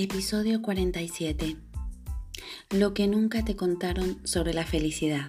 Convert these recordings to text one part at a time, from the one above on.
Episodio 47. Lo que nunca te contaron sobre la felicidad.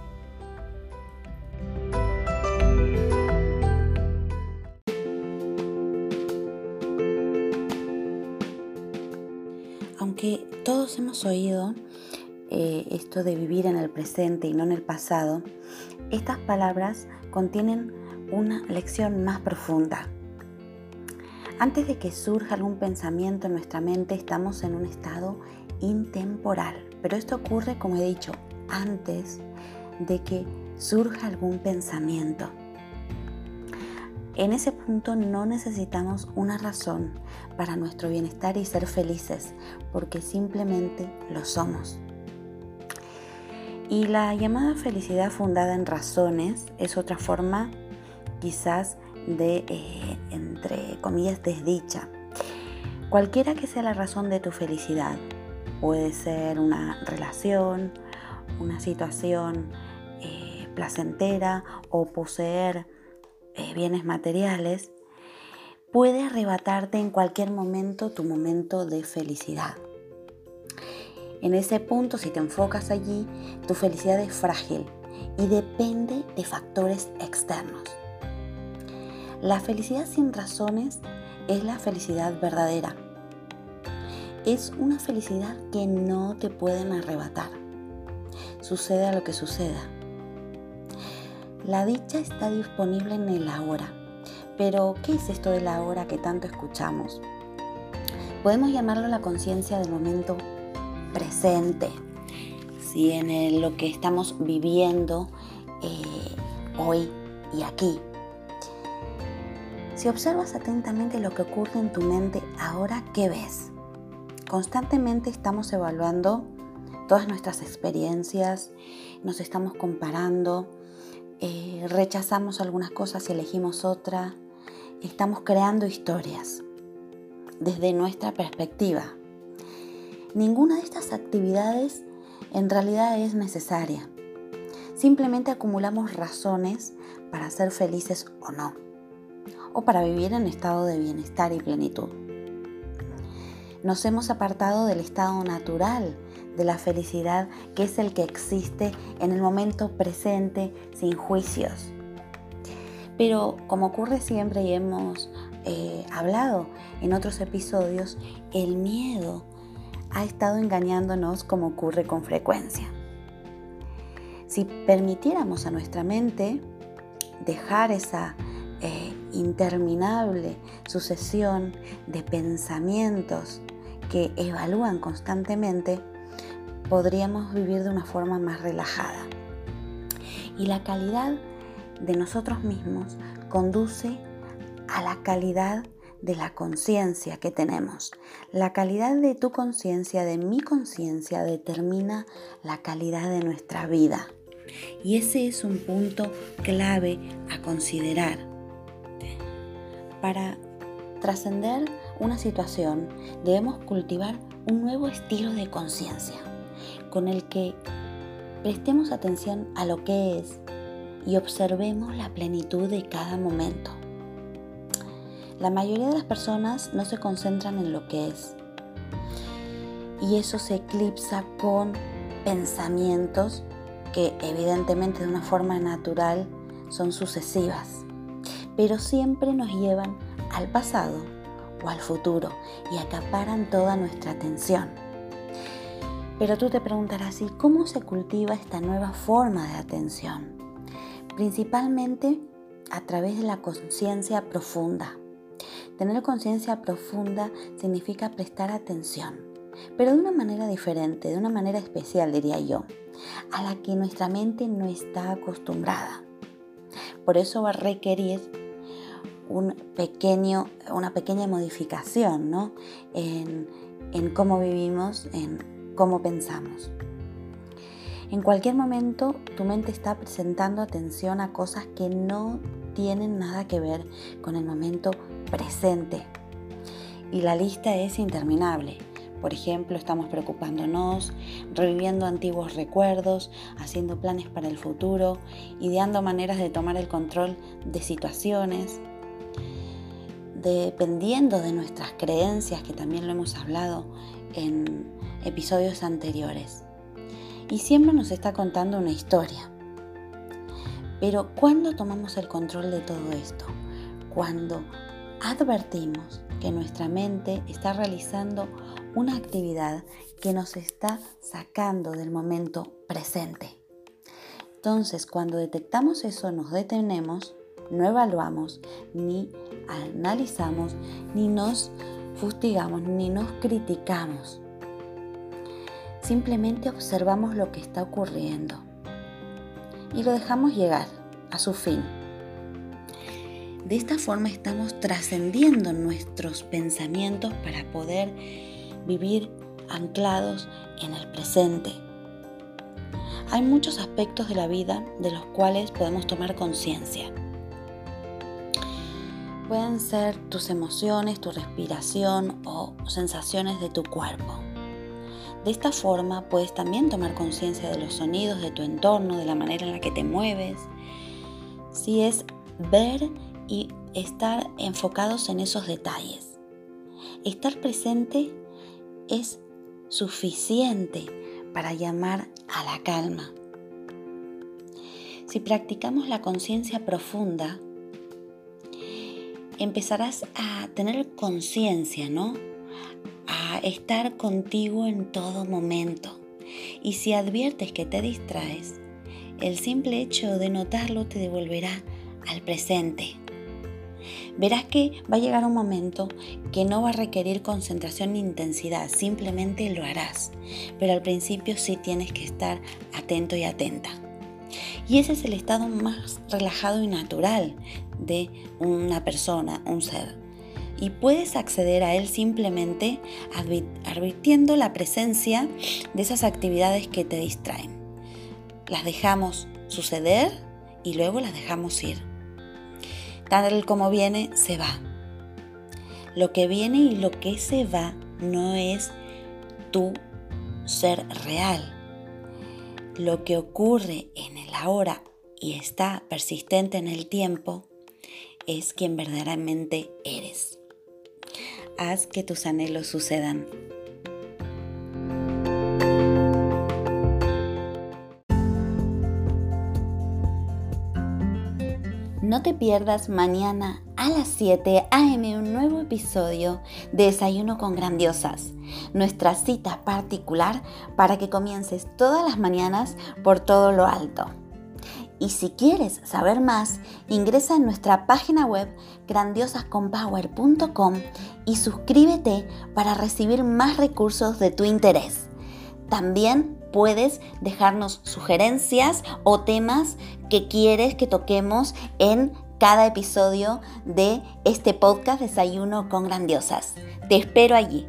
Aunque todos hemos oído eh, esto de vivir en el presente y no en el pasado, estas palabras contienen una lección más profunda. Antes de que surja algún pensamiento en nuestra mente, estamos en un estado intemporal. Pero esto ocurre, como he dicho, antes de que surja algún pensamiento. En ese punto no necesitamos una razón para nuestro bienestar y ser felices, porque simplemente lo somos. Y la llamada felicidad fundada en razones es otra forma quizás de, eh, entre comillas, desdicha. Cualquiera que sea la razón de tu felicidad, puede ser una relación, una situación eh, placentera o poseer eh, bienes materiales, puede arrebatarte en cualquier momento tu momento de felicidad. En ese punto, si te enfocas allí, tu felicidad es frágil y depende de factores externos. La felicidad sin razones es la felicidad verdadera. Es una felicidad que no te pueden arrebatar. Suceda lo que suceda. La dicha está disponible en el ahora, Pero, ¿qué es esto de la hora que tanto escuchamos? Podemos llamarlo la conciencia del momento presente, si en lo que estamos viviendo eh, hoy y aquí. Si observas atentamente lo que ocurre en tu mente ahora, ¿qué ves? Constantemente estamos evaluando todas nuestras experiencias, nos estamos comparando, eh, rechazamos algunas cosas y elegimos otra, estamos creando historias desde nuestra perspectiva. Ninguna de estas actividades en realidad es necesaria. Simplemente acumulamos razones para ser felices o no, o para vivir en estado de bienestar y plenitud. Nos hemos apartado del estado natural de la felicidad que es el que existe en el momento presente sin juicios. Pero como ocurre siempre y hemos eh, hablado en otros episodios, el miedo ha estado engañándonos como ocurre con frecuencia. Si permitiéramos a nuestra mente dejar esa eh, interminable sucesión de pensamientos que evalúan constantemente, podríamos vivir de una forma más relajada. Y la calidad de nosotros mismos conduce a la calidad de la conciencia que tenemos. La calidad de tu conciencia, de mi conciencia, determina la calidad de nuestra vida. Y ese es un punto clave a considerar. Para trascender una situación debemos cultivar un nuevo estilo de conciencia con el que prestemos atención a lo que es y observemos la plenitud de cada momento. La mayoría de las personas no se concentran en lo que es. Y eso se eclipsa con pensamientos que evidentemente de una forma natural son sucesivas, pero siempre nos llevan al pasado o al futuro y acaparan toda nuestra atención. Pero tú te preguntarás, ¿y cómo se cultiva esta nueva forma de atención? Principalmente a través de la conciencia profunda. Tener conciencia profunda significa prestar atención, pero de una manera diferente, de una manera especial, diría yo, a la que nuestra mente no está acostumbrada. Por eso va a requerir un pequeño, una pequeña modificación ¿no? en, en cómo vivimos, en cómo pensamos. En cualquier momento tu mente está presentando atención a cosas que no tienen nada que ver con el momento presente. Y la lista es interminable. Por ejemplo, estamos preocupándonos, reviviendo antiguos recuerdos, haciendo planes para el futuro, ideando maneras de tomar el control de situaciones, dependiendo de nuestras creencias, que también lo hemos hablado en episodios anteriores. Y siempre nos está contando una historia. Pero ¿cuándo tomamos el control de todo esto? Cuando advertimos que nuestra mente está realizando una actividad que nos está sacando del momento presente. Entonces, cuando detectamos eso, nos detenemos, no evaluamos, ni analizamos, ni nos fustigamos, ni nos criticamos. Simplemente observamos lo que está ocurriendo y lo dejamos llegar a su fin. De esta forma estamos trascendiendo nuestros pensamientos para poder vivir anclados en el presente. Hay muchos aspectos de la vida de los cuales podemos tomar conciencia. Pueden ser tus emociones, tu respiración o sensaciones de tu cuerpo. De esta forma puedes también tomar conciencia de los sonidos de tu entorno, de la manera en la que te mueves. Si es ver y estar enfocados en esos detalles. Estar presente es suficiente para llamar a la calma. Si practicamos la conciencia profunda, empezarás a tener conciencia, ¿no? Estar contigo en todo momento. Y si adviertes que te distraes, el simple hecho de notarlo te devolverá al presente. verás que va a llegar un momento que no va a requerir concentración ni intensidad, simplemente lo harás. Pero al principio sí tienes que estar atento y atenta. Y ese es el estado más relajado y natural de una persona, un ser. Y puedes acceder a él simplemente advirtiendo la presencia de esas actividades que te distraen. Las dejamos suceder y luego las dejamos ir. Tal como viene, se va. Lo que viene y lo que se va no es tu ser real. Lo que ocurre en el ahora y está persistente en el tiempo es quien verdaderamente eres. Haz que tus anhelos sucedan. No te pierdas mañana a las 7 a.m. un nuevo episodio de Desayuno con Grandiosas, nuestra cita particular para que comiences todas las mañanas por todo lo alto. Y si quieres saber más, ingresa en nuestra página web grandiosasconpower.com y suscríbete para recibir más recursos de tu interés. También puedes dejarnos sugerencias o temas que quieres que toquemos en cada episodio de este podcast Desayuno con Grandiosas. Te espero allí.